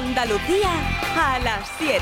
Andalucía a las 7.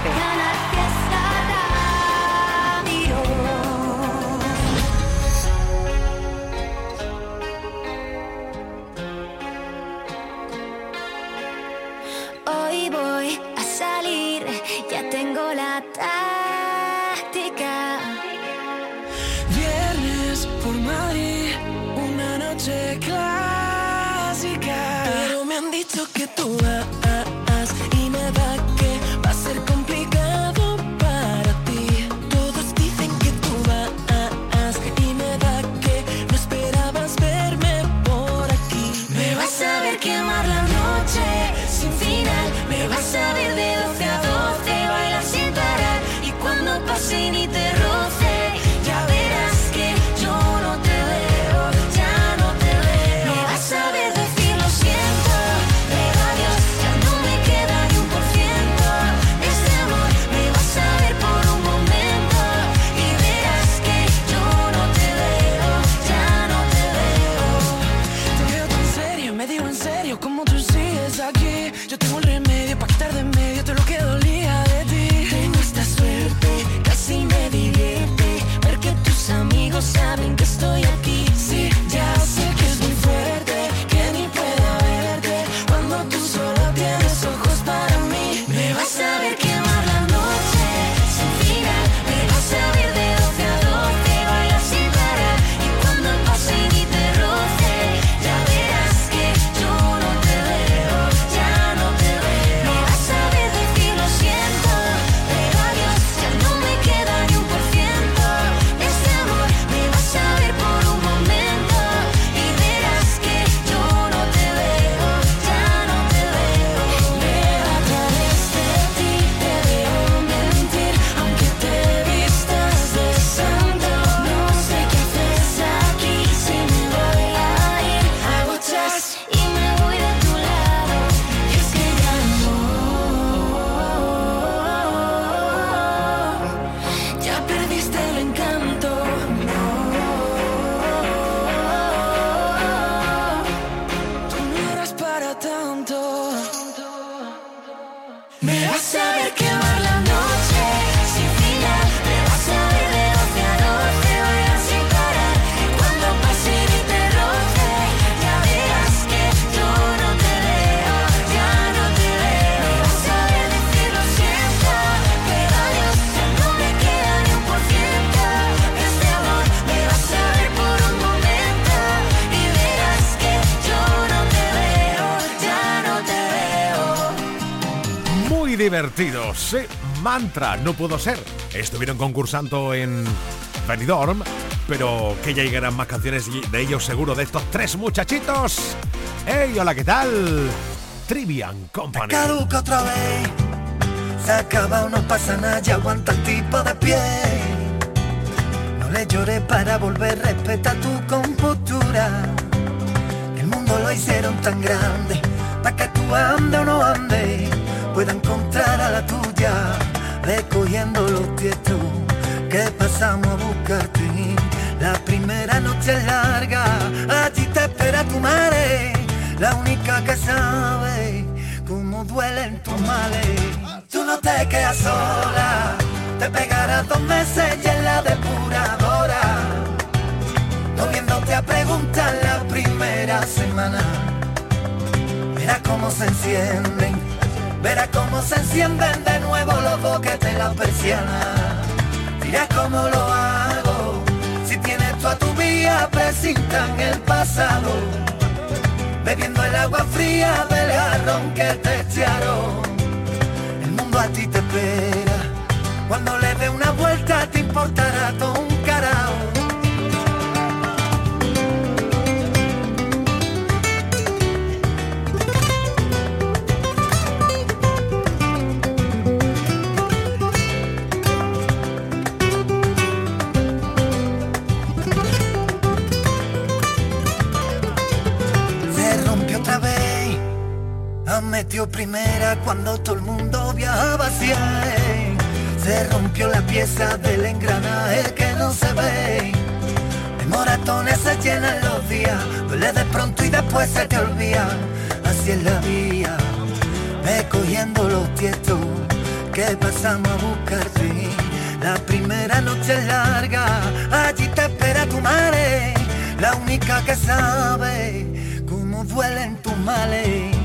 Sí, mantra, no puedo ser. Estuvieron concursando en Benidorm, pero que ya llegarán más canciones de ellos seguro, de estos tres muchachitos. ¡Hey, hola, qué tal! Trivian Company. Caduca otra vez. Se acaba, no pasa nada, ya aguanta el tipo de pie. No le llores para volver, respeta tu compostura. El mundo lo hicieron tan grande, para que tú ande o no ande, pueda encontrar a la tuya, recogiendo los tiestos que pasamos a buscarte. La primera noche es larga, allí te espera tu madre, la única que sabe cómo duelen tus males. Tú no te quedas sola, te pegarás dos meses y en la depuradora, volviéndote a preguntar la primera semana. Verás cómo se encienden, verás cómo se encienden de nuevo los boquetes en la persiana. Dirás cómo lo hago, si tienes tú a tu vía, presintan el pasado bebiendo el agua fría del jarrón que te echaron. El mundo a ti te espera, cuando le dé una vuelta te importará todo metió primera cuando todo el mundo viajaba hacia. Se rompió la pieza del engranaje que no se ve. De moratones se llenan los días, duele de pronto y después se te olvida. Así es la vida. recogiendo los tiestos que pasamos a buscarte. La primera noche es larga, allí te espera tu madre, la única que sabe cómo duelen tus males.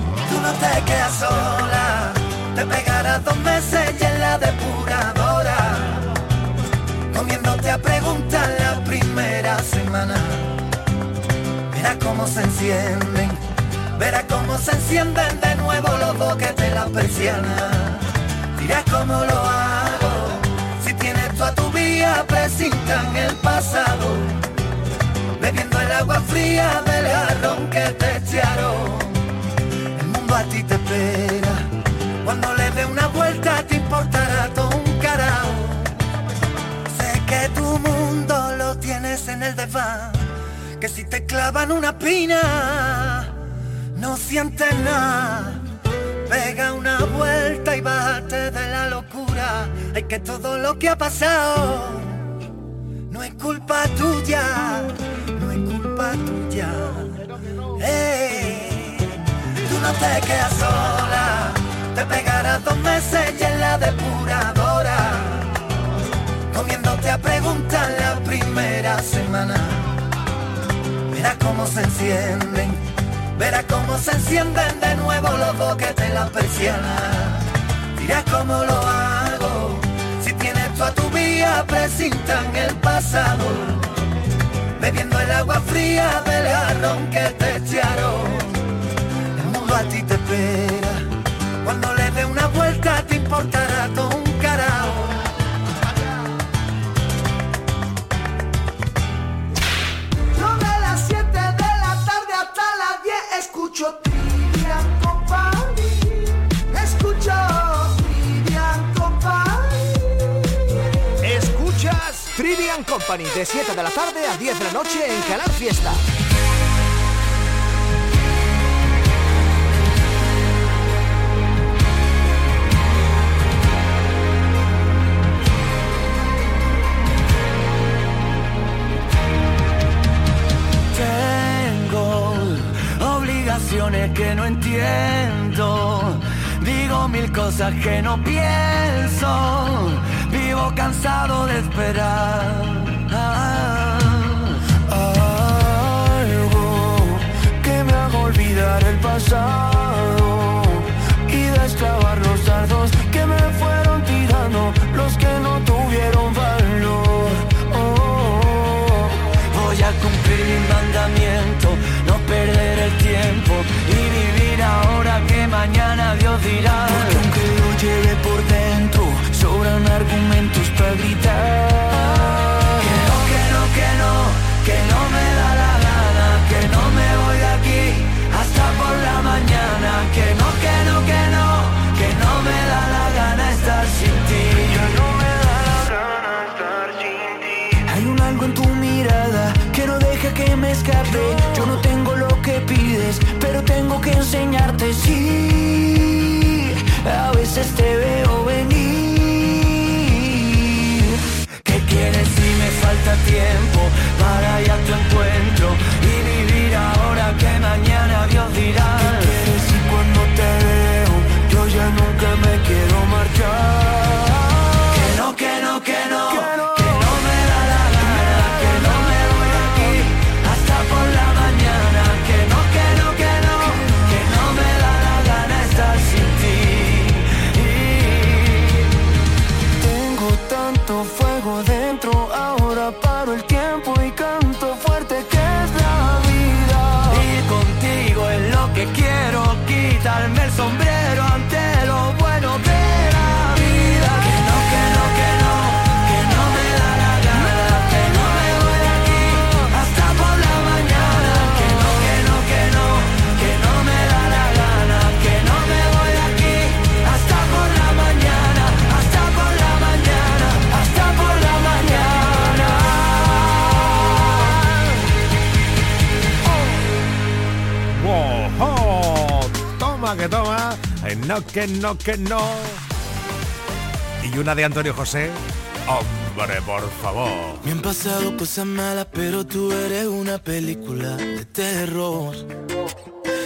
No te quedas sola, te pegarás dos meses y en la depuradora, comiéndote a preguntar la primera semana. Verás cómo se encienden, verás cómo se encienden de nuevo los boquetes la persiana. Dirás cómo lo hago, si tienes tú a tu vía presintan el pasado, bebiendo el agua fría del jarrón que te echaron. A ti te espera, cuando le dé una vuelta te importará todo un carajo. Sé que tu mundo lo tienes en el desván, que si te clavan una pina, no sientes nada. Pega una vuelta y bájate de la locura. Hay que todo lo que ha pasado no es culpa tuya, no es culpa tuya. Ey, tú no te quedas sola, te pegarás dos meses y en la depuradora comiéndote a preguntar la primera semana. Verás cómo se encienden, verás cómo se encienden de nuevo los boquetes la persiana. Dirás cómo lo hago, si tienes tú a tu vía presintan el pasado, bebiendo el agua fría del jarrón que te echaron. A ti te espera, cuando le dé una vuelta te importará todo un carajo. Yo de las 7 de la tarde hasta las 10 escucho Trivian Company. Escucho Trivian Company. Escuchas Trivian Company de 7 de la tarde a 10 de la noche en Canal Fiesta. Que no entiendo. Digo mil cosas que no pienso. Vivo cansado de esperar. Algo que me haga olvidar el pasado y destrabar los dardos que me fueron tirando los que no tuvieron valor. Oh, voy a cumplir mi mandamiento, y vivir ahora que mañana Dios dirá. Porque aunque lo lleve por dentro, sobran argumentos para gritar. Que enseñarte. Sí, a veces te veo venir. ¿Qué quieres si me falta tiempo para ir a tu encuentro y vivir ahora que mañana Dios dirá? Que no, que no. Y una de Antonio José. Hombre, por favor. Me han pasado cosas malas, pero tú eres una película de terror.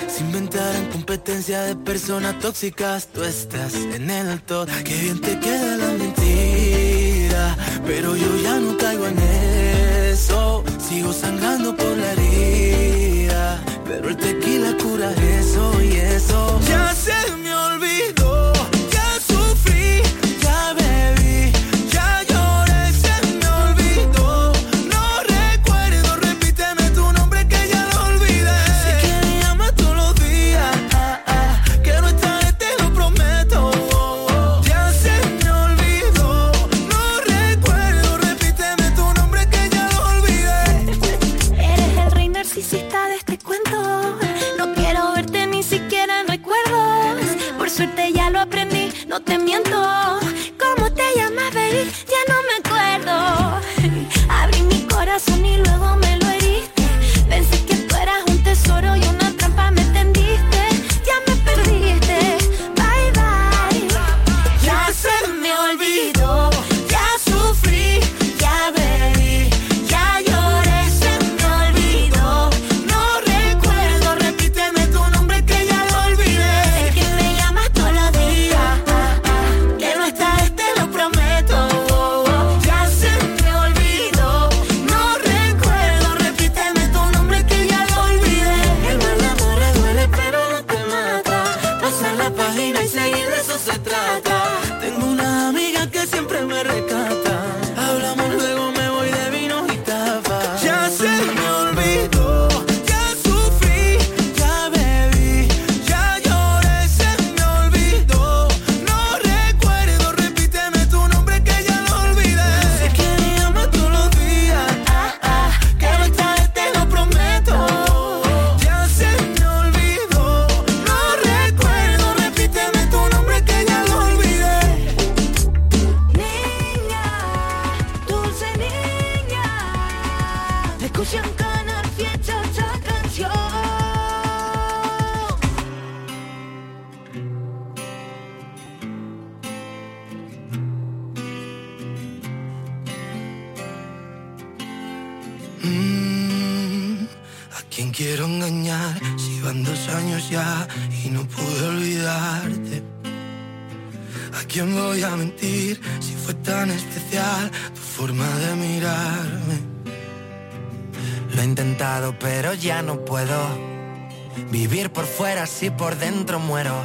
Se inventarán competencia de personas tóxicas. Tú estás en el top, que bien te queda la mentira. Pero yo ya no caigo en eso. Sigo sangrando por la herida. Pero el tequila cura eso y eso. Ya se me si por dentro muero.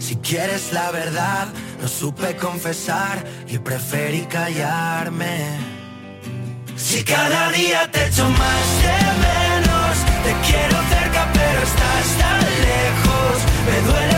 Si quieres la verdad, no supe confesar y preferí callarme. Si cada día te echo más de menos, te quiero cerca pero estás tan lejos. Me duele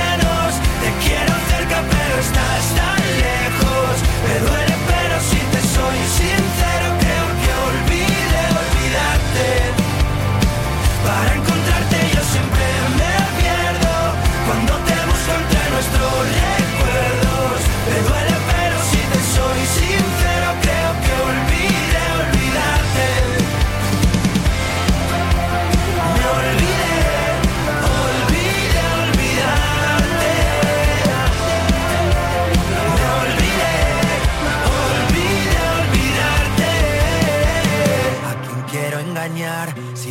te quiero cerca, pero estás tan lejos. Me duele, pero si te soy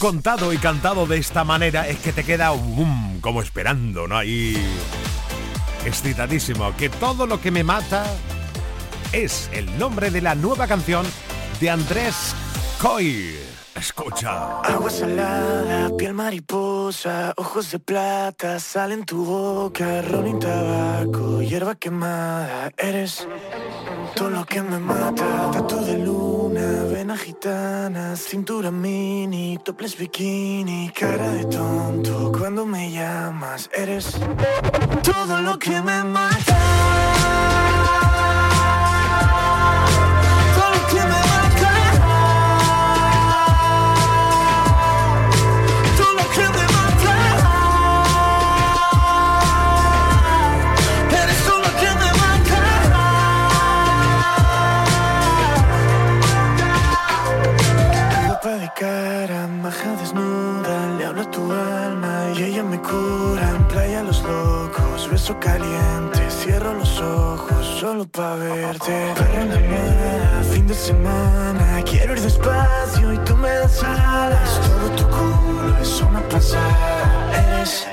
Contado y cantado de esta manera es que te queda um, como esperando, ¿no? Ahí excitadísimo, que todo lo que me mata es el nombre de la nueva canción de Andrés Coy. Escucha. Agua salada, piel mariposa, ojos de plata, sal en tu boca, ron y tabaco, hierba quemada, eres todo lo que me mata, tatu de luna, vena gitana, cintura mini, toples bikini, cara de tonto, cuando me llamas, eres todo lo que me mata. Todo lo que cara, maja desnuda, le hablo a tu alma y ella me cura. En playa los locos, beso caliente, cierro los ojos solo pa' verte. Mar, fin de semana, quiero ir despacio y tú me das alas. Todo tu culo es una pasada, eres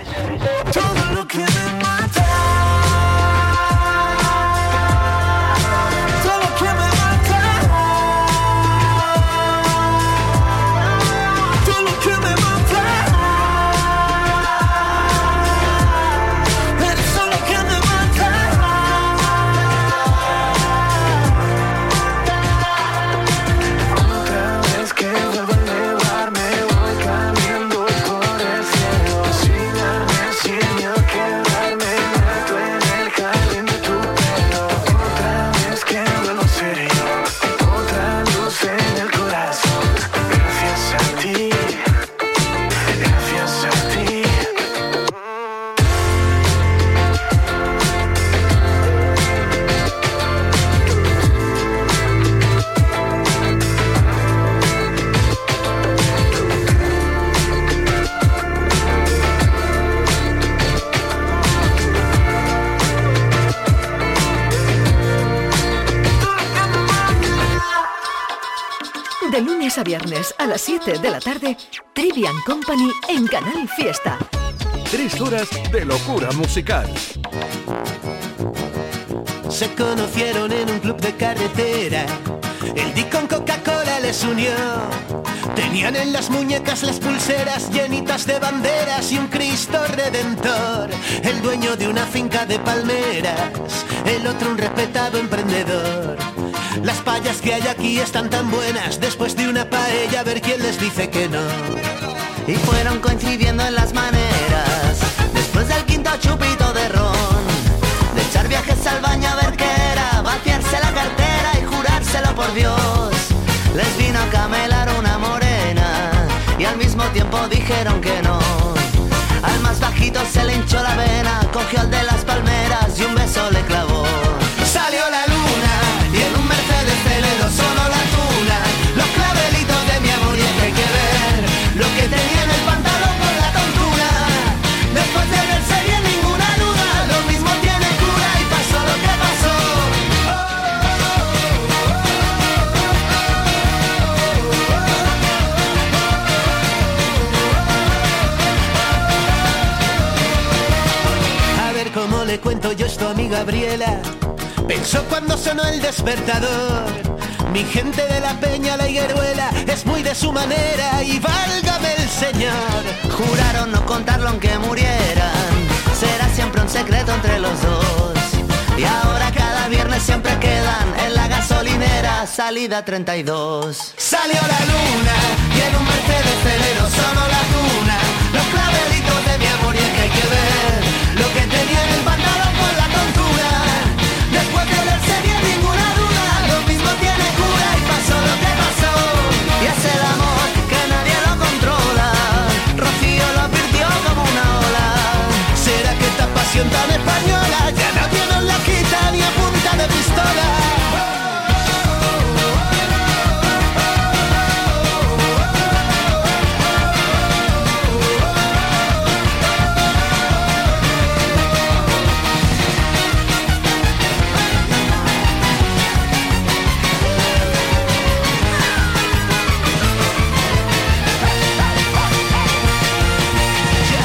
todo lo que me las 7 de la tarde, Trivian Company en Canal Fiesta. Tres horas de locura musical. Se conocieron en un club de carretera. El Dick con Coca-Cola les unió. Tenían en las muñecas las pulseras llenitas de banderas y un Cristo redentor. El dueño de una finca de palmeras, el otro un respetado emprendedor. Las payas que hay aquí están tan buenas, después de una paella a ver quién les dice que no. Y fueron coincidiendo en las maneras, después del quinto chupito de ron, de echar viajes al baño a ver qué era, vaciarse la cartera y jurárselo por Dios. Les vino a camelar una morena y al mismo tiempo dijeron que no. Al más bajito se le hinchó la vena, cogió al de las palmeras y un beso le clavó. Gabriela. Pensó cuando sonó el despertador. Mi gente de la peña, la higueruela, es muy de su manera y válgame el señor. Juraron no contarlo aunque murieran, será siempre un secreto entre los dos. Y ahora cada viernes siempre quedan en la gasolinera, salida 32. Salió la luna y en un Mercedes Celero sonó la tuna. Los clavelitos de mi amor y es que hay que ver lo que tenía en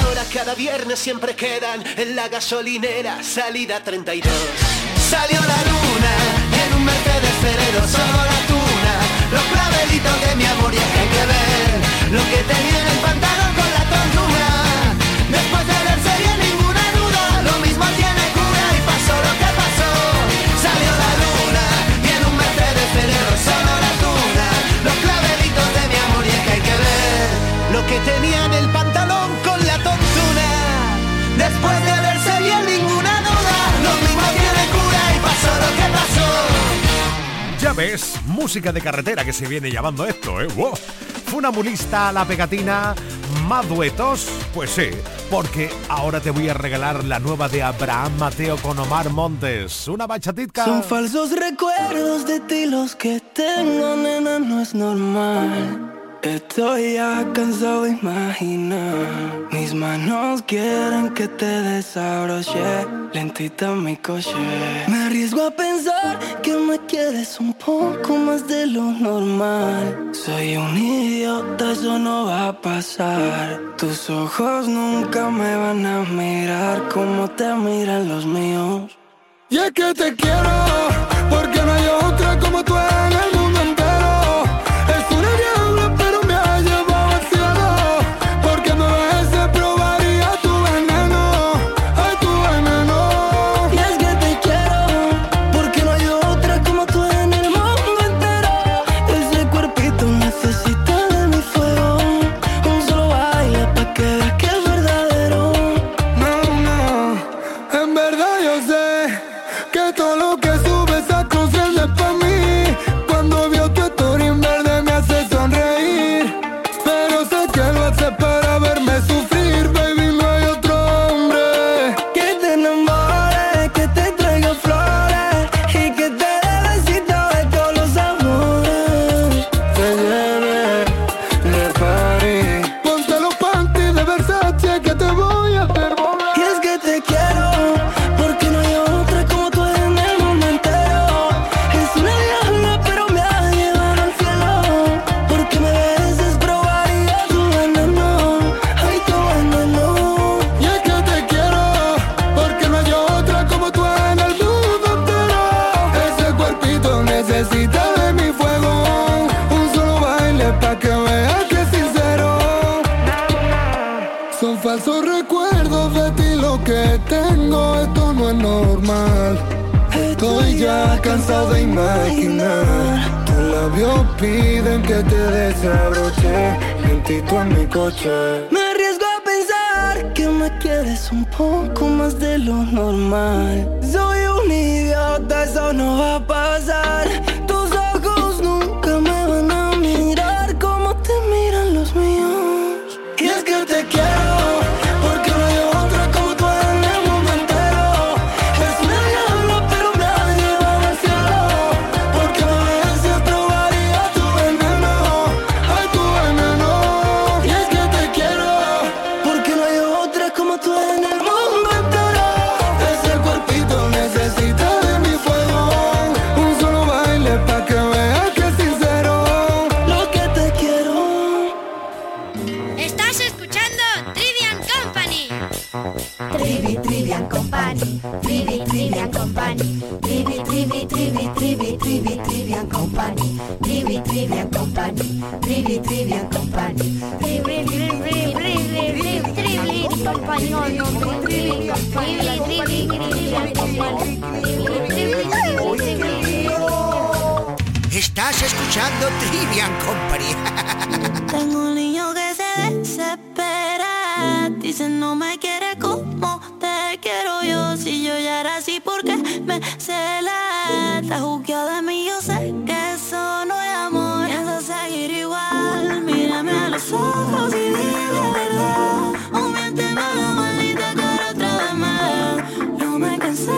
Ahora cada viernes siempre quedan en la gasolinera, salida 32. Salió la luna en un Mercedes Ferrero solo la tuna, los clavelitos de mi amor y es que hay que ver lo que tenía en el pantalón Música de carretera que se viene llamando esto, ¿eh? ¡Wow! Funambulista, la pegatina, más duetos. Pues sí, porque ahora te voy a regalar la nueva de Abraham Mateo con Omar Montes. Una bachatica. Son falsos recuerdos de ti los que tengo, nena, no es normal. Estoy ya cansado de imaginar. Mis manos quieren que te desabroche lentita mi coche. Me arriesgo a pensar que me quieres un poco más de lo normal. Soy un idiota, eso no va a pasar. Tus ojos nunca me van a mirar como te miran los míos. Y es que te quiero, porque no hay otra como tú en el cansado de imaginar. Tus labios piden que te desabroche, lentito en mi coche. Me arriesgo a pensar que me quieres un poco más de lo normal. Soy un idiota, eso no va a pasar. Trivi, Trivian Company, Estás escuchando Trivian Company. Tengo un niño que se desespera. Dice no me quiere como te quiero yo. Si yo ya era así, porque me cela? Está juzgado de mí, yo sé Los ojos y dime verdad. O a la maldita cara otra vez más. No me cansé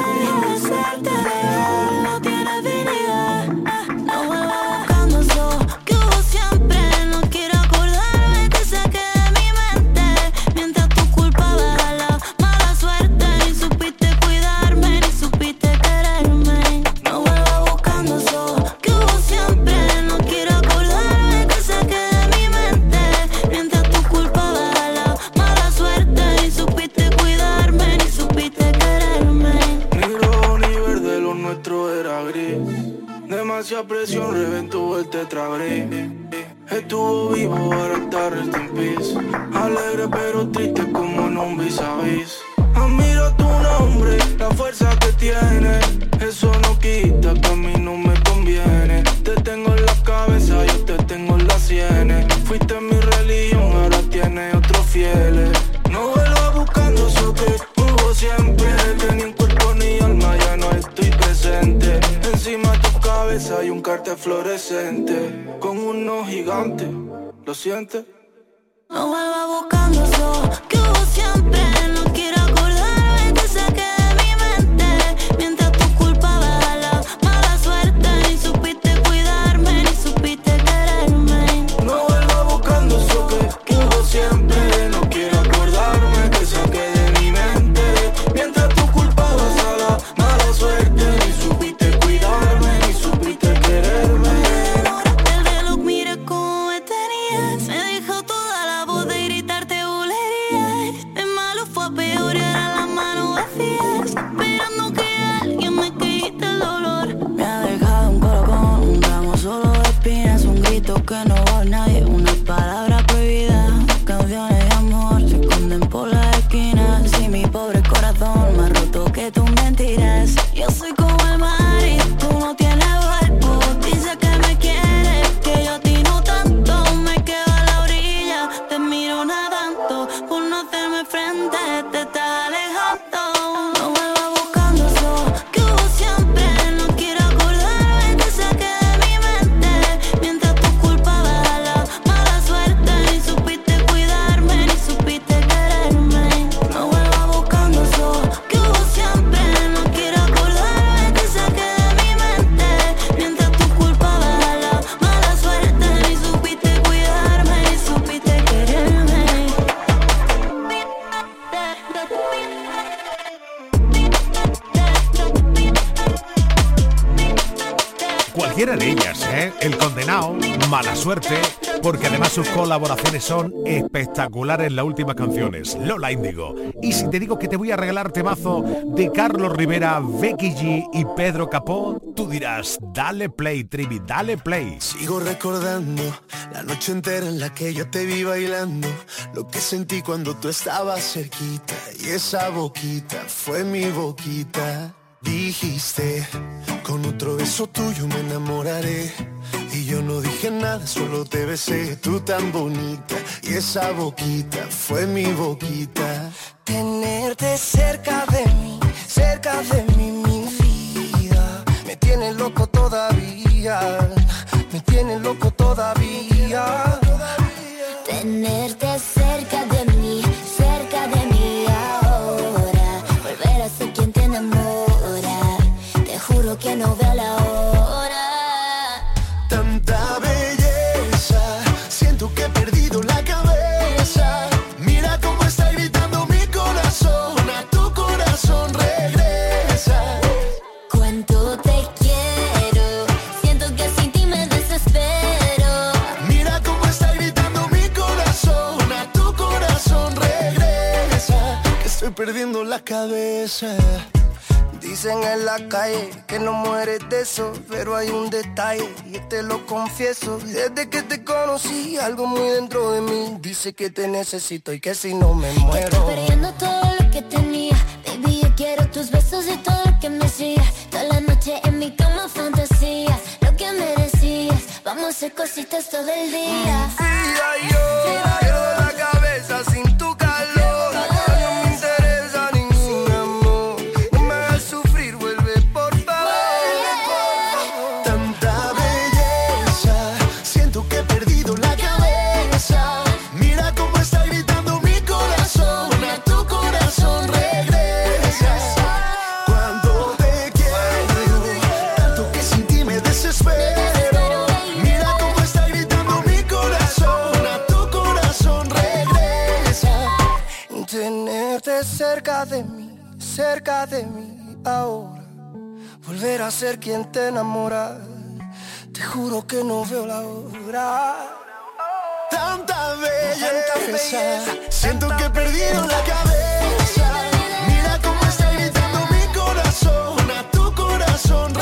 en la última canción es Lola Índigo. Y si te digo que te voy a regalar temazo de Carlos Rivera, Becky G y Pedro Capó, tú dirás, dale play, Trivi, dale play. Sigo recordando la noche entera en la que yo te vi bailando, lo que sentí cuando tú estabas cerquita y esa boquita fue mi boquita. Dijiste, con otro beso tuyo me enamoraré dije nada, solo te besé, tú tan bonita. Y esa boquita fue mi boquita. Tenerte cerca de mí, cerca de mí, mi vida. Me tiene loco todavía, me tiene loco la cabeza. Dicen en la calle que no mueres de eso, pero hay un detalle y te lo confieso. Desde que te conocí, algo muy dentro de mí dice que te necesito y que si no me muero. Estoy perdiendo todo lo que tenía, baby yo quiero tus besos y todo lo que me sigas. Toda la noche en mi cama fantasías, lo que merecías. Vamos a hacer cositas todo el día. Tenerte cerca de mí, cerca de mí ahora. Volver a ser quien te enamora. Te juro que no veo la hora. Tanta belleza, tanta siento que he perdido la cabeza. Mira cómo está gritando mi corazón, a tu corazón.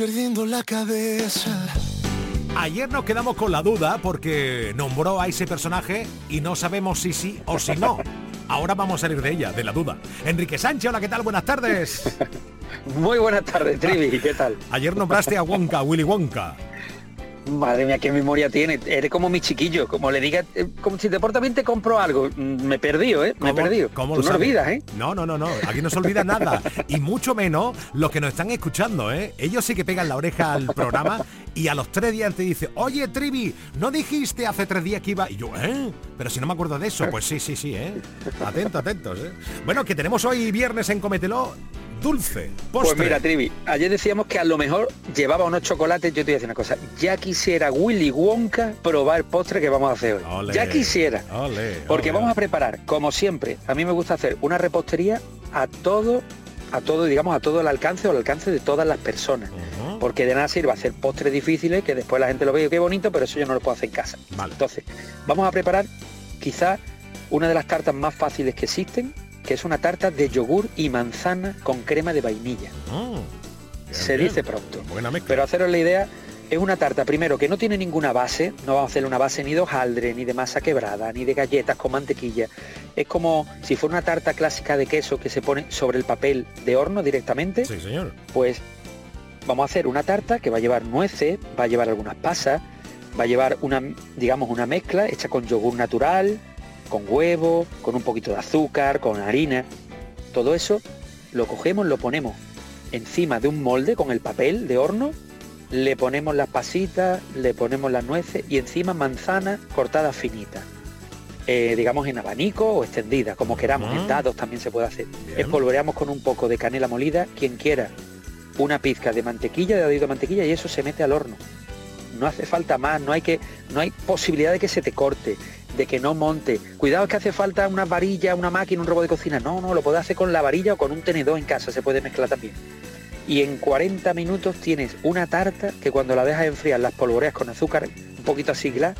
Perdiendo la cabeza. Ayer nos quedamos con la duda porque nombró a ese personaje y no sabemos si sí o si no. Ahora vamos a salir de ella, de la duda. Enrique Sánchez, hola, ¿qué tal? Buenas tardes. Muy buenas tardes, Trivi, ¿qué tal? Ayer nombraste a Wonka, Willy Wonka. Madre mía, qué memoria tiene. Eres como mi chiquillo, como le diga, eh, como si deportamente compro algo. Mm, Me he perdido, ¿eh? Me he perdido. ¿Cómo Tú lo no sabes? olvidas, ¿eh? No, no, no, no. Aquí no se olvida nada. Y mucho menos los que nos están escuchando, ¿eh? Ellos sí que pegan la oreja al programa y a los tres días te dice, oye, Trivi, ¿no dijiste hace tres días que iba? Y yo, ¿eh? Pero si no me acuerdo de eso. Pues sí, sí, sí, ¿eh? Atentos, atentos, ¿eh? Bueno, que tenemos hoy viernes en Comételo dulce, postre. Pues mira, Trivi, ayer decíamos que a lo mejor llevaba unos chocolates. Yo te voy a decir una cosa. Ya quisiera Willy Wonka probar el postre que vamos a hacer hoy. Ya quisiera. Porque vamos a preparar, como siempre, a mí me gusta hacer una repostería a todo, a todo, digamos, a todo el alcance o al alcance de todas las personas. Porque de nada sirve hacer postres difíciles que después la gente lo ve, qué bonito, pero eso yo no lo puedo hacer en casa. Entonces, vamos a preparar quizás una de las tartas más fáciles que existen, que es una tarta de yogur y manzana con crema de vainilla. Se bien. dice pronto. Buena. Pero haceros la idea, es una tarta primero que no tiene ninguna base, no vamos a hacer una base ni de hojaldre, ni de masa quebrada, ni de galletas con mantequilla. Es como si fuera una tarta clásica de queso que se pone sobre el papel de horno directamente. Sí, señor. Pues vamos a hacer una tarta que va a llevar nueces, va a llevar algunas pasas, va a llevar una, digamos, una mezcla hecha con yogur natural, con huevo, con un poquito de azúcar, con harina. Todo eso lo cogemos, lo ponemos encima de un molde con el papel de horno, le ponemos las pasitas, le ponemos las nueces y encima manzana cortada finita. Eh, digamos en abanico o extendida, como queramos, en dados también se puede hacer. Espolvoreamos con un poco de canela molida, quien quiera, una pizca de mantequilla, de dadito de mantequilla y eso se mete al horno. No hace falta más, no hay que, no hay posibilidad de que se te corte, de que no monte. Cuidado que hace falta una varilla, una máquina, un robot de cocina. No, no, lo puedes hacer con la varilla o con un tenedor en casa, se puede mezclar también. Y en 40 minutos tienes una tarta que cuando la dejas enfriar, las polvoreas con azúcar un poquito así glass,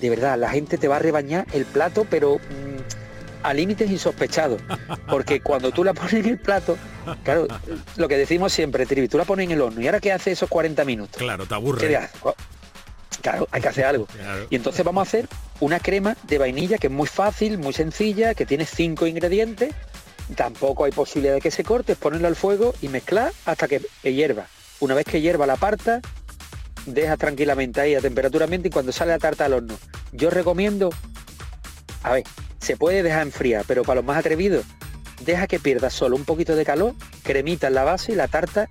de verdad, la gente te va a rebañar el plato, pero mm, a límites insospechados. Porque cuando tú la pones en el plato, claro, lo que decimos siempre, Trivi, tú la pones en el horno y ahora qué hace esos 40 minutos. Claro, te ¿Qué aburre. haces? Claro, hay que hacer algo. Y entonces vamos a hacer una crema de vainilla que es muy fácil, muy sencilla, que tiene cinco ingredientes. Tampoco hay posibilidad de que se corte, es ponerlo al fuego y mezclar hasta que hierva. Una vez que hierva la parta, deja tranquilamente ahí a temperatura ambiente y cuando sale la tarta al horno. Yo recomiendo, a ver, se puede dejar enfriar, pero para los más atrevidos, deja que pierda solo un poquito de calor, cremita en la base y la tarta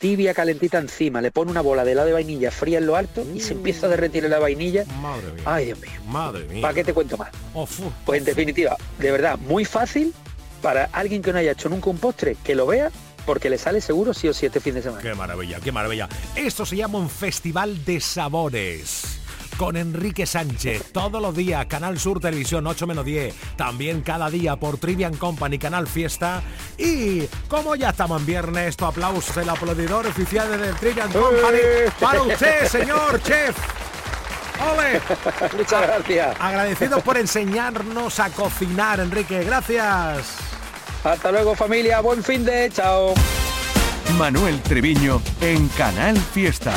tibia calentita encima, le pone una bola de helado de vainilla fría en lo alto y se empieza a derretir la vainilla. Madre mía. Ay, Dios mío. Madre mía. ¿Para qué te cuento más? Oh. Pues en definitiva, de verdad, muy fácil para alguien que no haya hecho nunca un postre, que lo vea, porque le sale seguro sí o sí este fin de semana. Qué maravilla, qué maravilla. Esto se llama un festival de sabores. Con Enrique Sánchez, todos los días, Canal Sur Televisión 8 menos 10, también cada día por Trivian Company, Canal Fiesta. Y como ya estamos en viernes, tu aplauso, el aplaudidor oficial del Trivian Company. Para usted, señor chef. ¡Ole! Muchas gracias. Agradecidos por enseñarnos a cocinar, Enrique. Gracias. Hasta luego familia, buen fin de chao. Manuel Treviño en Canal Fiesta.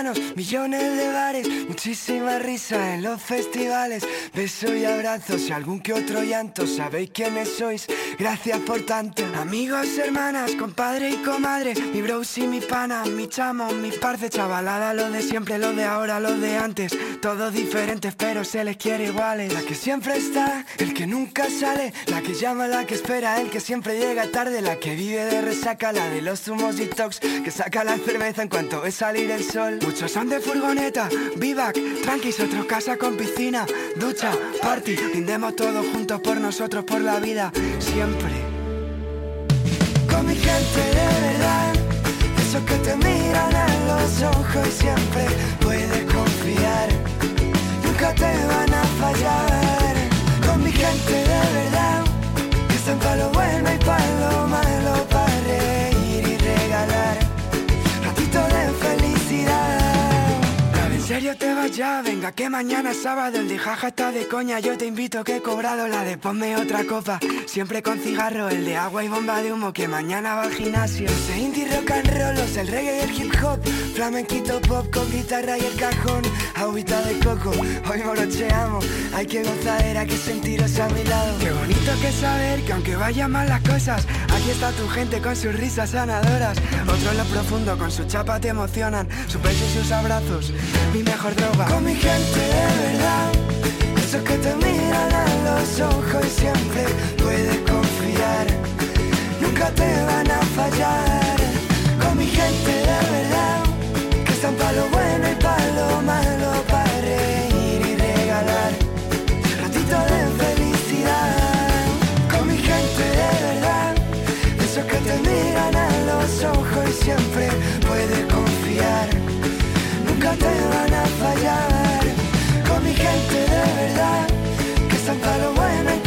Millones de bares, muchísima risa en los festivales, besos y abrazos y algún que otro llanto. Sabéis quiénes sois, gracias por tanto. Amigos, hermanas, compadre y comadre, mi bros y mi pana, mi chamo, mi parce, chavalada, lo de siempre, lo de ahora, lo de antes. Todos diferentes, pero se les quiere iguales. La que siempre está, el que nunca sale, la que llama, la que espera, el que siempre llega tarde, la que vive de resaca, la de los zumos detox, que saca la cerveza en cuanto ve salir el sol. Muchos son de furgoneta, vivac, tranquis, otros casa con piscina, ducha, party, brindemos todos juntos por nosotros, por la vida, siempre. Con mi gente de verdad, esos que te miran a los ojos y siempre puedes confiar, nunca te van a fallar. Con mi gente de verdad, que están para lo bueno y para lo malo, serio te vas ya, venga que mañana sábado. El de jaja está de coña, yo te invito que he cobrado La de ponme otra copa, siempre con cigarro El de agua y bomba de humo que mañana va al gimnasio. Se indie rock and rollos, el reggae y el hip hop. Flamenquito pop con guitarra y el cajón. Agüita de coco, hoy morocheamos. Hay que gozadera, que sentiros a mi lado. Qué bonito que saber que aunque vayan mal las cosas Aquí está tu gente con sus risas sanadoras. Otro en lo profundo con su chapa te emocionan. Su peso y sus abrazos, mejor droga. Con mi gente de verdad Esos que te miran a los ojos y siempre puedes confiar. Nunca te van a fallar te van a fallar. Con mi gente de verdad Que están para lo bueno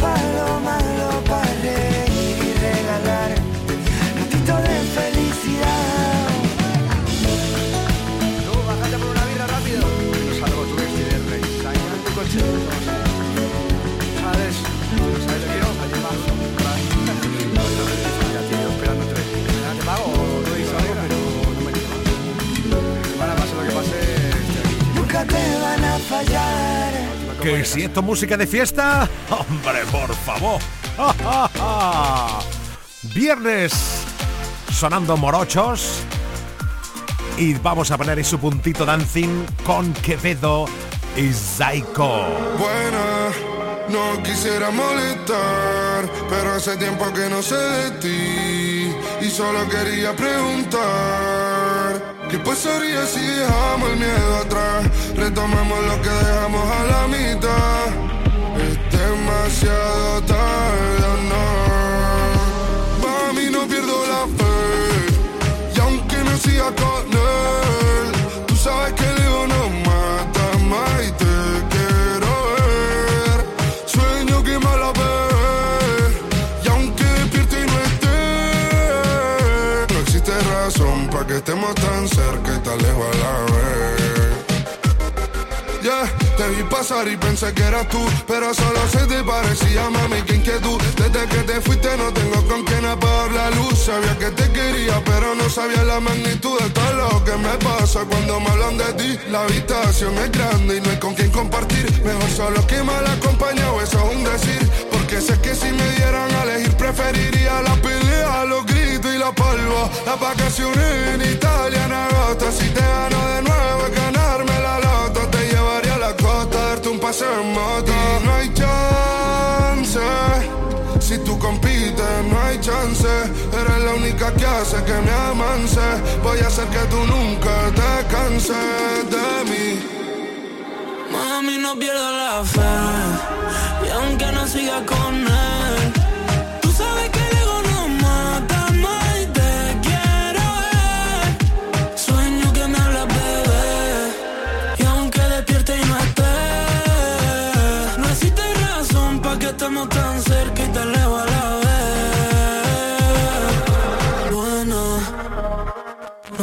Que si esto es música de fiesta, hombre, por favor. Viernes sonando morochos y vamos a poner su puntito dancing con Quevedo y Zaiko. Buena, no quisiera molestar, pero hace tiempo que no sé de ti y solo quería preguntar. ¿Qué pasaría si dejamos el miedo atrás? Retomamos lo que dejamos a la mitad. Es demasiado tarde, ¿o no. Que tan cerca y tan lejos a la vez. Yeah, te vi pasar y pensé que eras tú, pero solo se te parecía, mami, qué inquietud. Desde que te fuiste no tengo con quién apagar la luz. Sabía que te quería, pero no sabía la magnitud de todo lo que me pasa cuando me hablan de ti. La habitación es grande y no hay con quién compartir. Mejor solo que mal acompañado, eso es un decir. Porque sé que si me dieran a elegir, preferiría la pelea, la polvo. Las vacaciones en Italia en agosto. Si te gano de nuevo, ganarme la loto. Te llevaría a la costa, darte un paseo en moto. No hay chance. Si tú compites, no hay chance. Eres la única que hace que me amance. Voy a hacer que tú nunca te canses de mí. Mami, no pierdo la fe. Y aunque no siga con él,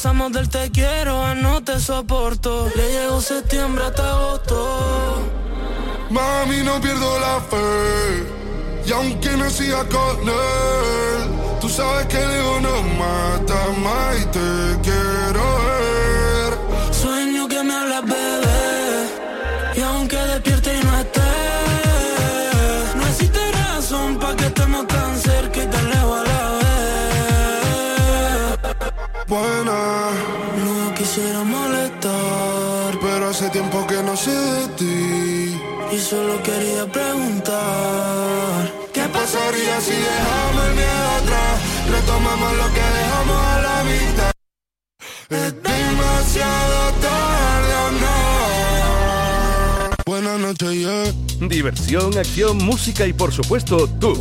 Pasamos del te quiero a no te soporto. Le llegó septiembre hasta agosto. Mami, no pierdo la fe. Y aunque no siga con él, tú sabes que el ego no mata más y te quiero ver. Sueño que me hablas, bebé. Y aunque despierte y no esté, no existe razón para que estemos tan cerca y tan lejos Buena, No quisiera molestar, pero hace tiempo que no sé de ti. y solo quería preguntar. ¿Qué pasaría si dejamos el miedo atrás? Retomamos lo que dejamos a la mitad. Es demasiado tarde o no. Buenas noche, yeah. Diversión, acción, música y por supuesto tú.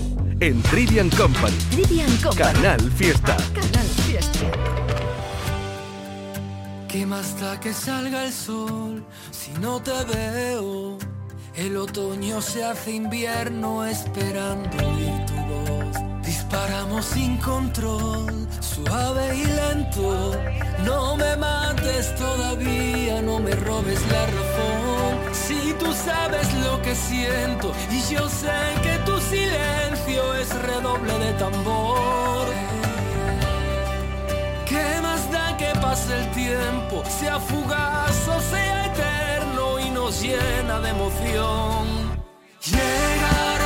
En Trivian Company. Trivian Company. Canal Fiesta. Canal Fiesta. ¿Qué más da que salga el sol si no te veo? El otoño se hace invierno esperando oír tu voz. Disparamos sin control, suave y lento. No me mates todavía, no me robes la razón. Si tú sabes lo que siento y yo sé que tu silencio es redoble de tambor. ¿Qué más da que el tiempo, sea fugaz o sea eterno y nos llena de emoción? Llegarán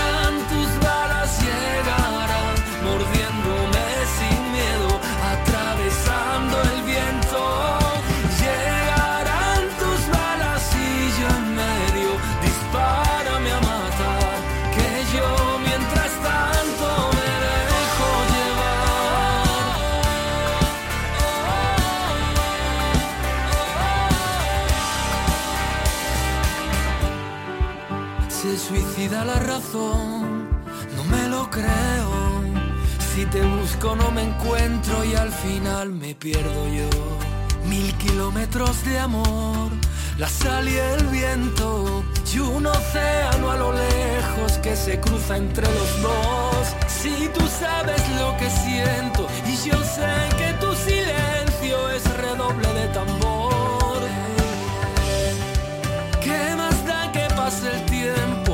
no me lo creo. Si te busco no me encuentro y al final me pierdo yo. Mil kilómetros de amor, la sal y el viento y un océano a lo lejos que se cruza entre los dos. Si tú sabes lo que siento y yo sé que tu silencio es redoble de tambor. ¿Qué más da que pase el tiempo,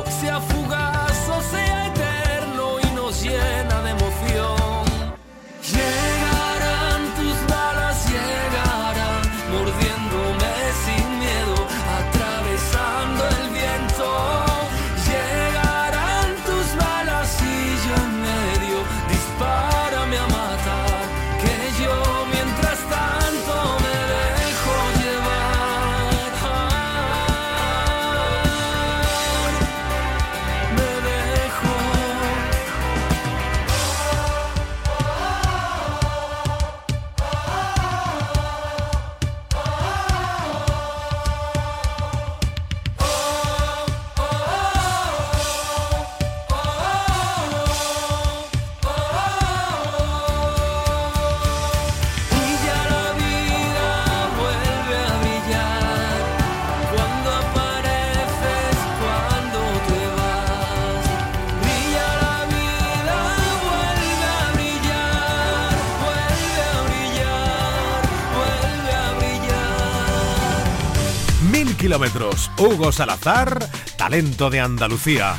kilómetros. Hugo Salazar, talento de Andalucía.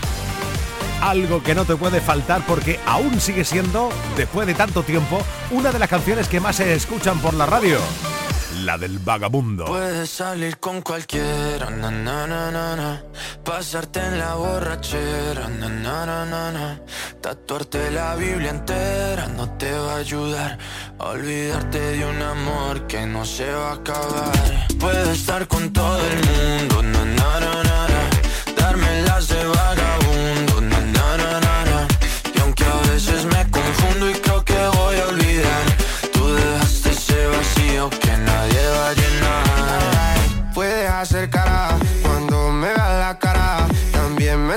Algo que no te puede faltar porque aún sigue siendo, después de tanto tiempo, una de las canciones que más se escuchan por la radio. La del vagabundo. Puedes salir con cualquiera, na, na, na, pasarte en la borrachera, na, na, na, na, tatuarte la Biblia entera no te va a ayudar. Olvidarte de un amor que no se va a acabar. Puedes estar con todo el mundo, darme las de vagabundo,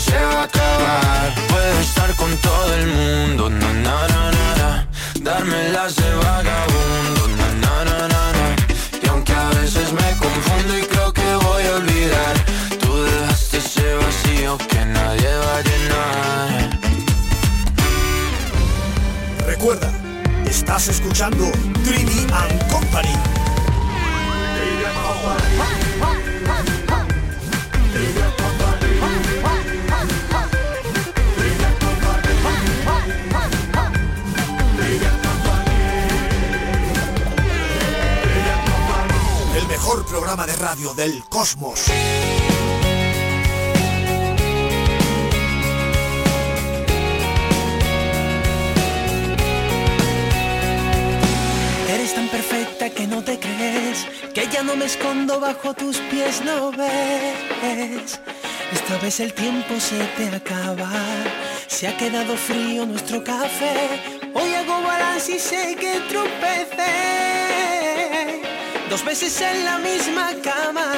Se va a acabar. Puedo estar con todo el mundo, na na na na, na. darme las de vagabundo, na na na na na. Y aunque a veces me confundo y creo que voy a olvidar, tú dejaste ese vacío que nadie va a llenar. Recuerda, estás escuchando Trivi and Company. Mejor programa de radio del cosmos. Eres tan perfecta que no te crees que ya no me escondo bajo tus pies, no ves. Esta vez el tiempo se te acaba, se ha quedado frío nuestro café. Hoy hago balance y sé que tropecé dos veces en la misma cama.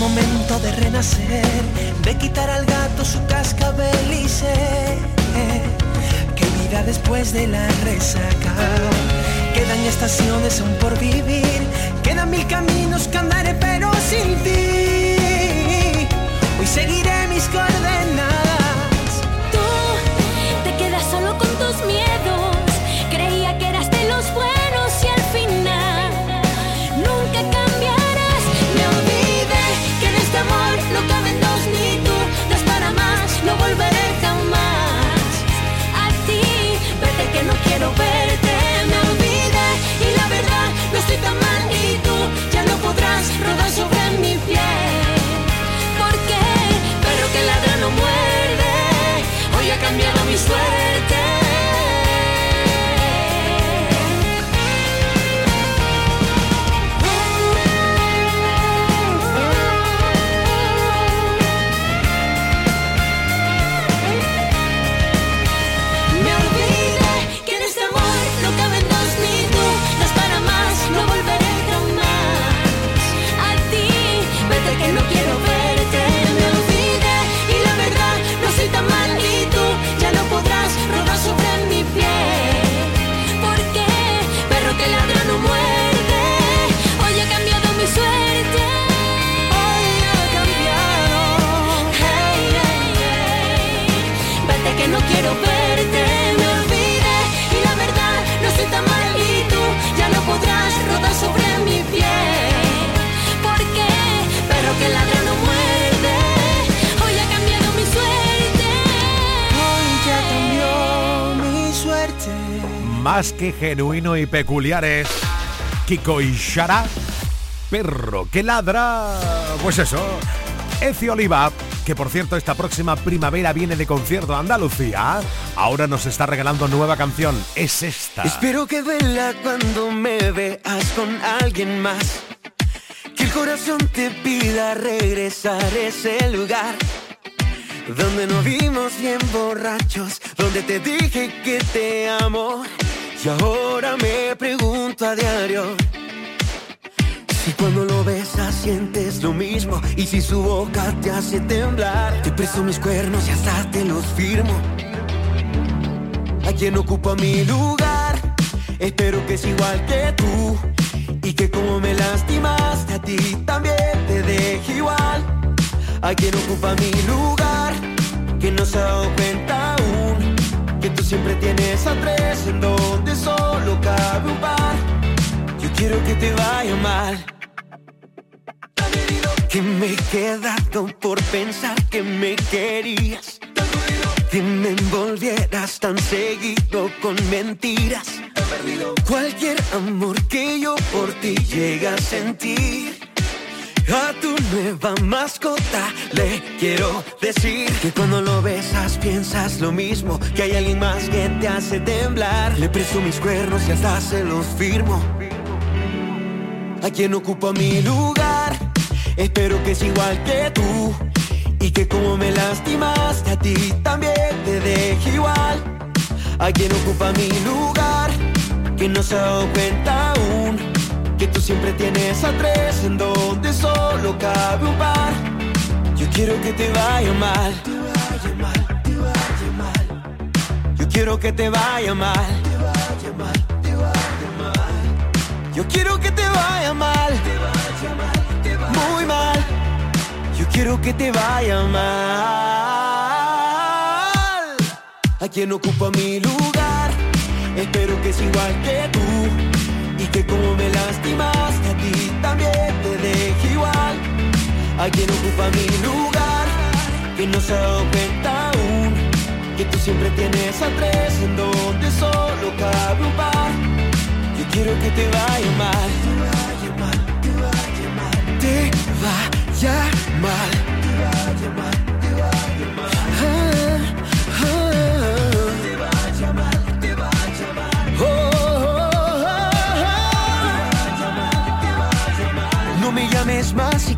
Momento de renacer, de quitar al gato su cascabel y sé que vida después de la resaca. Quedan estaciones aún por vivir, quedan mil caminos que andaré pero sin ti. Hoy seguiré mis coordenadas. Más que genuino y peculiares. Kiko y Shara, perro que ladra. Pues eso, Eci Oliva, que por cierto esta próxima primavera viene de concierto a Andalucía, ahora nos está regalando nueva canción. Es esta. Espero que duela cuando me veas con alguien más. Que el corazón te pida regresar a ese lugar. Donde nos vimos bien borrachos, donde te dije que te amo. Y ahora me pregunto a diario. Si cuando lo besas sientes lo mismo y si su boca te hace temblar, te presto mis cuernos y hasta te los firmo. A quien ocupa mi lugar, espero que es igual que tú y que como me lastimaste a ti también te deje igual. A quien ocupa mi lugar, que no se ha dado cuenta aún que tú siempre tienes a tres en donde solo cabe un par. Yo quiero que te vaya mal. Que me he quedado por pensar que me querías. Que me envolvieras tan seguido con mentiras. Cualquier amor que yo por ti llega a sentir. A tu nueva mascota le quiero decir que cuando lo besas piensas lo mismo, que hay alguien más que te hace temblar. Le presto mis cuernos y hasta se los firmo. A quien ocupa mi lugar, espero que es igual que tú y que como me lastimaste a ti también te deje igual. A quien ocupa mi lugar, que no se ha cuenta aún que tú siempre tienes a tres en donde solo cabe un par. Yo quiero que te vaya mal. Yo quiero que te vaya mal. Yo quiero que te vaya mal. Muy mal. Yo quiero que te vaya mal. A quien ocupa mi lugar, espero que es igual que tú que como me lastimaste a ti también te deje igual. A quien ocupa mi lugar, que no se ha cuenta aún, que tú siempre tienes a tres en donde solo cabe un par. Yo quiero que te vaya mal. Te vaya mal. Ah,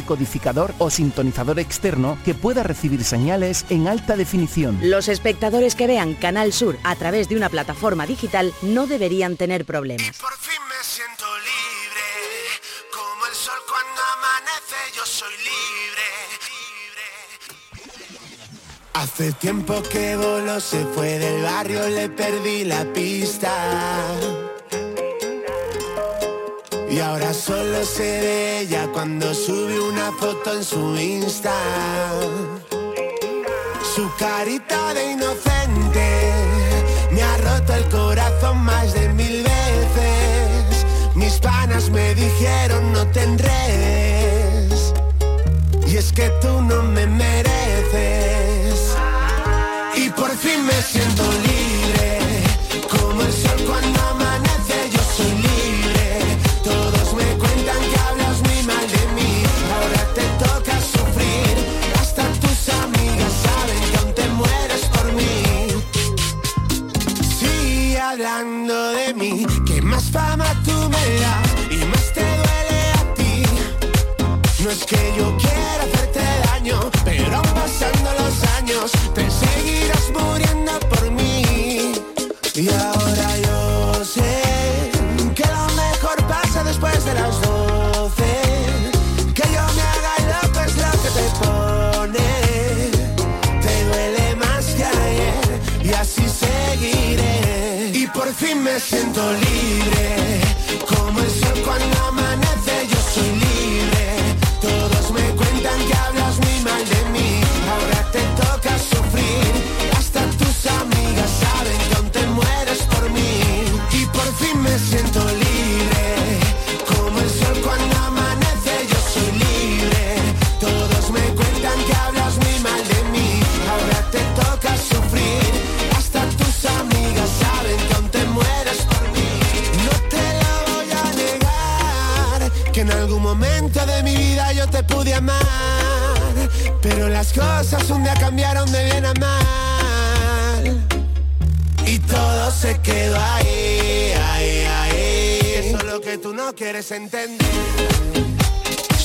decodificador o sintonizador externo que pueda recibir señales en alta definición. Los espectadores que vean Canal Sur a través de una plataforma digital no deberían tener problemas. Por fin me siento libre, como el sol cuando amanece, yo soy libre. Hace tiempo que voló, se fue del barrio, le perdí la pista. Y ahora solo sé de ella cuando sube una foto en su Insta. Su carita de inocente me ha roto el corazón más de mil veces. Mis panas me dijeron no te enredes. Y es que tú no me mereces. Y por fin me siento libre. Que yo quiera hacerte daño, pero pasando los años te seguirás muriendo por mí. Y ahora yo sé que lo mejor pasa después de las doce. Que yo me haga loco es lo que te pone. Te duele más que ayer y así seguiré. Y por fin me siento libre. Pero las cosas un día cambiaron de bien a mal. Y todo se quedó ahí, ahí, ahí. Eso es lo que tú no quieres entender.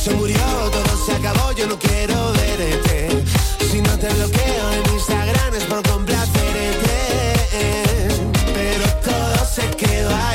Se murió, todo se acabó, yo no quiero verte. Si no te bloqueo en Instagram es por complacerte. Pero todo se quedó ahí,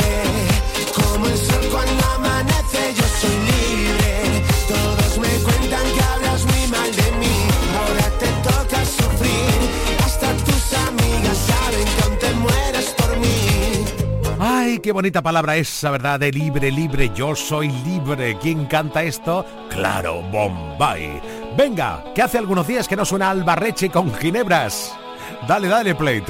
Qué bonita palabra esa, ¿verdad? De libre, libre, yo soy libre. ¿Quién canta esto? Claro, Bombay. Venga, que hace algunos días que no suena Albarreche con Ginebras. Dale, dale, play.